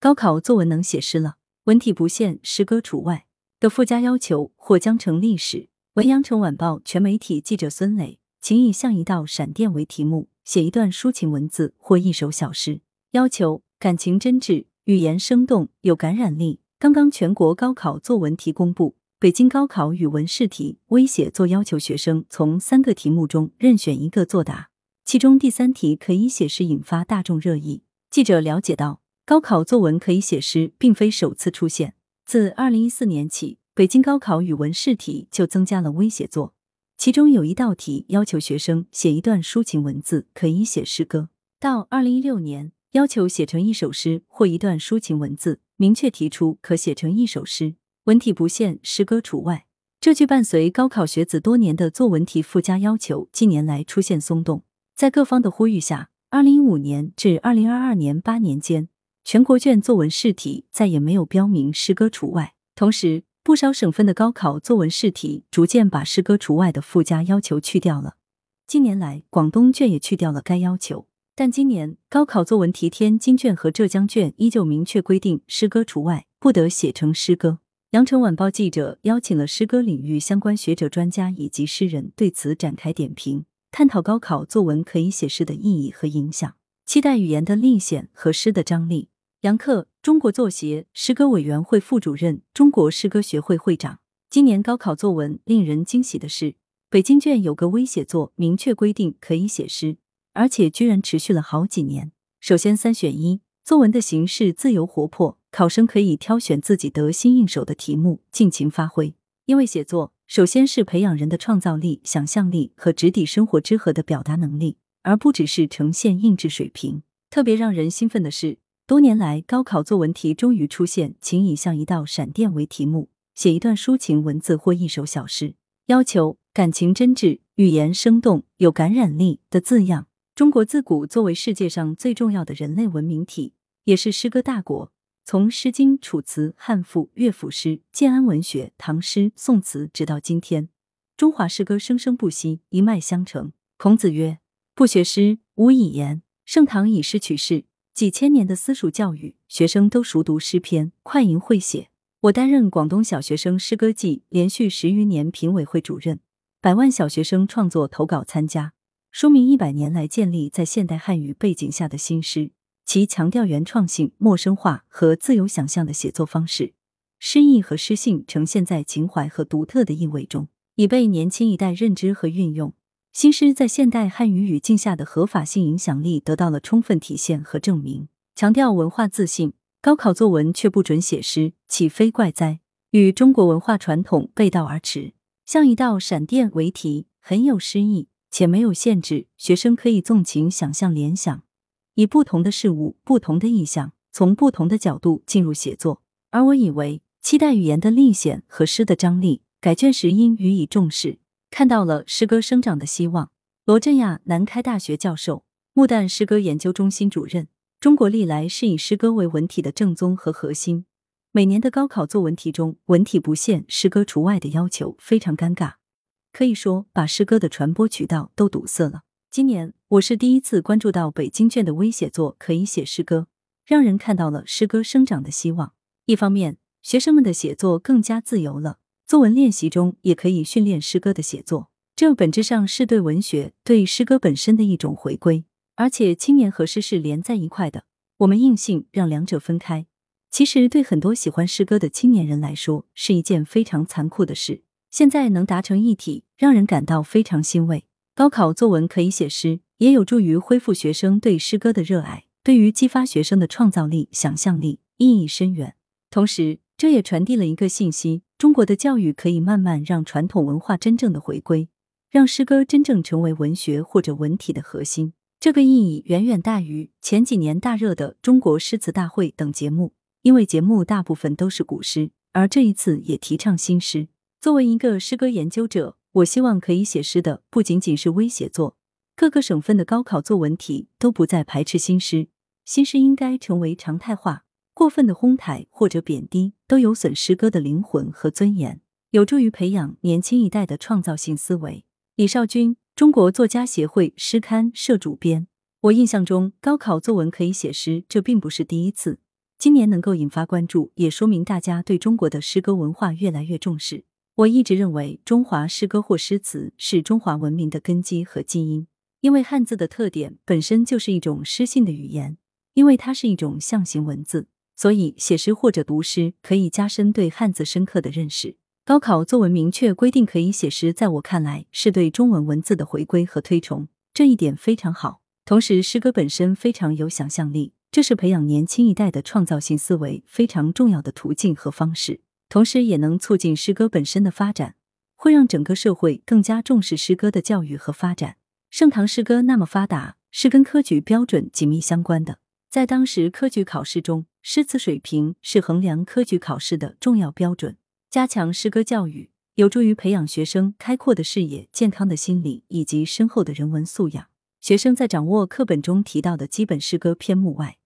高考作文能写诗了，文体不限，诗歌除外的附加要求或将成历史。文阳城晚报全媒体记者孙磊，请以像一道闪电为题目，写一段抒情文字或一首小诗。要求感情真挚，语言生动，有感染力。刚刚全国高考作文题公布，北京高考语文试题微写作要求学生从三个题目中任选一个作答，其中第三题可以写诗引发大众热议。记者了解到，高考作文可以写诗并非首次出现，自二零一四年起，北京高考语文试题就增加了微写作，其中有一道题要求学生写一段抒情文字，可以写诗歌。到二零一六年，要求写成一首诗或一段抒情文字。明确提出可写成一首诗，文体不限，诗歌除外。这句伴随高考学子多年的作文题附加要求，近年来出现松动。在各方的呼吁下，二零一五年至二零二二年八年间，全国卷作文试题再也没有标明诗歌除外。同时，不少省份的高考作文试题逐渐把诗歌除外的附加要求去掉了。近年来，广东卷也去掉了该要求。但今年高考作文题天津卷和浙江卷依旧明确规定诗歌除外，不得写成诗歌。羊城晚报记者邀请了诗歌领域相关学者、专家以及诗人，对此展开点评，探讨高考作文可以写诗的意义和影响，期待语言的历险和诗的张力。杨克，中国作协诗歌委员会副主任、中国诗歌学会会长。今年高考作文令人惊喜的是，北京卷有个微写作，明确规定可以写诗。而且居然持续了好几年。首先，三选一，作文的形式自由活泼，考生可以挑选自己得心应手的题目，尽情发挥。因为写作首先是培养人的创造力、想象力和直抵生活之核的表达能力，而不只是呈现印制水平。特别让人兴奋的是，多年来高考作文题终于出现“请以像一道闪电”为题目，写一段抒情文字或一首小诗，要求感情真挚、语言生动、有感染力的字样。中国自古作为世界上最重要的人类文明体，也是诗歌大国。从《诗经》《楚辞》《汉赋》《乐府诗》《建安文学》《唐诗》《宋词》，直到今天，中华诗歌生生不息，一脉相承。孔子曰：“不学诗，无以言。”盛唐以诗取士，几千年的私塾教育，学生都熟读诗篇，快吟会写。我担任广东小学生诗歌季连续十余年评委会主任，百万小学生创作投稿参加。说明一百年来建立在现代汉语背景下的新诗，其强调原创性、陌生化和自由想象的写作方式，诗意和诗性呈现在情怀和独特的意味中，已被年轻一代认知和运用。新诗在现代汉语语境下的合法性影响力得到了充分体现和证明。强调文化自信，高考作文却不准写诗，岂非怪哉？与中国文化传统背道而驰。像一道闪电为题，很有诗意。且没有限制，学生可以纵情想象、联想，以不同的事物、不同的意象，从不同的角度进入写作。而我以为，期待语言的历险和诗的张力，改卷时应予以重视。看到了诗歌生长的希望。罗振亚，南开大学教授，穆旦诗歌研究中心主任。中国历来是以诗歌为文体的正宗和核心。每年的高考作文题中，文体不限，诗歌除外的要求非常尴尬。可以说，把诗歌的传播渠道都堵塞了。今年我是第一次关注到北京卷的微写作可以写诗歌，让人看到了诗歌生长的希望。一方面，学生们的写作更加自由了，作文练习中也可以训练诗歌的写作，这本质上是对文学、对诗歌本身的一种回归。而且，青年和诗是连在一块的，我们硬性让两者分开，其实对很多喜欢诗歌的青年人来说，是一件非常残酷的事。现在能达成一体，让人感到非常欣慰。高考作文可以写诗，也有助于恢复学生对诗歌的热爱，对于激发学生的创造力、想象力意义深远。同时，这也传递了一个信息：中国的教育可以慢慢让传统文化真正的回归，让诗歌真正成为文学或者文体的核心。这个意义远远大于前几年大热的《中国诗词大会》等节目，因为节目大部分都是古诗，而这一次也提倡新诗。作为一个诗歌研究者，我希望可以写诗的不仅仅是微写作。各个省份的高考作文题都不再排斥新诗，新诗应该成为常态化。过分的哄抬或者贬低，都有损诗歌的灵魂和尊严，有助于培养年轻一代的创造性思维。李少军，中国作家协会诗刊社主编。我印象中，高考作文可以写诗，这并不是第一次。今年能够引发关注，也说明大家对中国的诗歌文化越来越重视。我一直认为，中华诗歌或诗词是中华文明的根基和基因，因为汉字的特点本身就是一种诗性的语言，因为它是一种象形文字，所以写诗或者读诗可以加深对汉字深刻的认识。高考作文明确规定可以写诗，在我看来是对中文文字的回归和推崇，这一点非常好。同时，诗歌本身非常有想象力。这是培养年轻一代的创造性思维非常重要的途径和方式，同时也能促进诗歌本身的发展，会让整个社会更加重视诗歌的教育和发展。盛唐诗歌那么发达，是跟科举标准紧密相关的。在当时科举考试中，诗词水平是衡量科举考试的重要标准。加强诗歌教育，有助于培养学生开阔的视野、健康的心理以及深厚的人文素养。学生在掌握课本中提到的基本诗歌篇目外，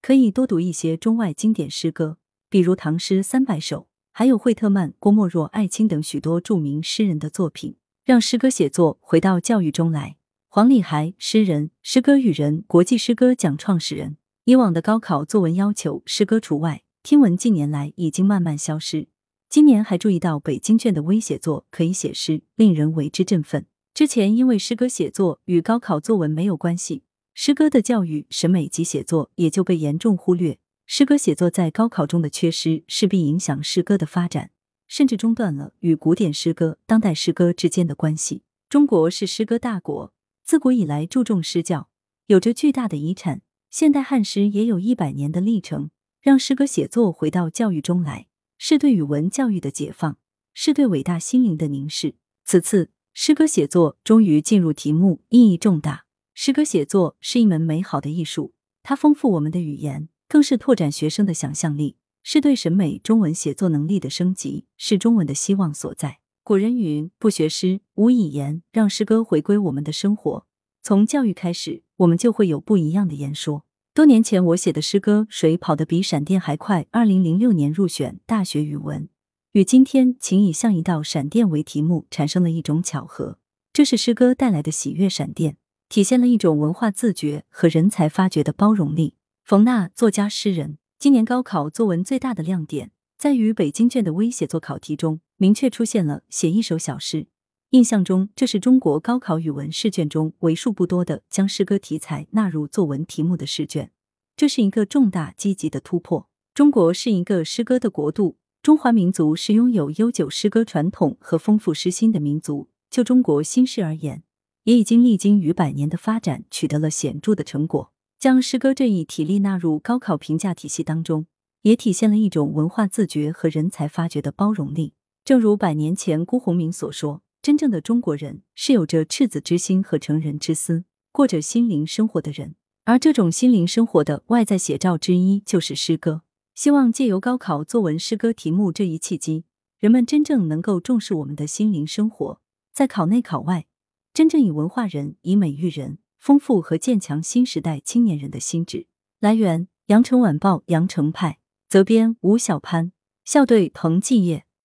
可以多读一些中外经典诗歌，比如唐诗三百首，还有惠特曼、郭沫若、艾青等许多著名诗人的作品，让诗歌写作回到教育中来。黄礼孩，诗人，诗歌与人，国际诗歌奖创始人。以往的高考作文要求诗歌除外，听闻近年来已经慢慢消失。今年还注意到北京卷的微写作可以写诗，令人为之振奋。之前因为诗歌写作与高考作文没有关系。诗歌的教育、审美及写作也就被严重忽略。诗歌写作在高考中的缺失，势必影响诗歌的发展，甚至中断了与古典诗歌、当代诗歌之间的关系。中国是诗歌大国，自古以来注重诗教，有着巨大的遗产。现代汉诗也有一百年的历程，让诗歌写作回到教育中来，是对语文教育的解放，是对伟大心灵的凝视。此次诗歌写作终于进入题目，意义重大。诗歌写作是一门美好的艺术，它丰富我们的语言，更是拓展学生的想象力，是对审美中文写作能力的升级，是中文的希望所在。古人云：“不学诗，无以言。”让诗歌回归我们的生活，从教育开始，我们就会有不一样的言说。多年前我写的诗歌《谁跑得比闪电还快》，二零零六年入选大学语文，与今天“请以像一道闪电”为题目，产生了一种巧合，这是诗歌带来的喜悦闪电。体现了一种文化自觉和人才发掘的包容力。冯娜，作家、诗人。今年高考作文最大的亮点在于北京卷的微写作考题中，明确出现了写一首小诗。印象中，这是中国高考语文试卷中为数不多的将诗歌题材纳入作文题目的试卷，这是一个重大积极的突破。中国是一个诗歌的国度，中华民族是拥有悠久诗歌传统和丰富诗心的民族。就中国新诗而言。也已经历经逾百年的发展，取得了显著的成果。将诗歌这一体例纳入高考评价体系当中，也体现了一种文化自觉和人才发掘的包容力。正如百年前辜鸿铭所说：“真正的中国人是有着赤子之心和成人之思，过着心灵生活的人。”而这种心灵生活的外在写照之一就是诗歌。希望借由高考作文诗歌题目这一契机，人们真正能够重视我们的心灵生活，在考内考外。真正以文化人、以美育人，丰富和建强新时代青年人的心智。来源：羊城晚报·羊城派，责编：吴小潘，校对：彭继业。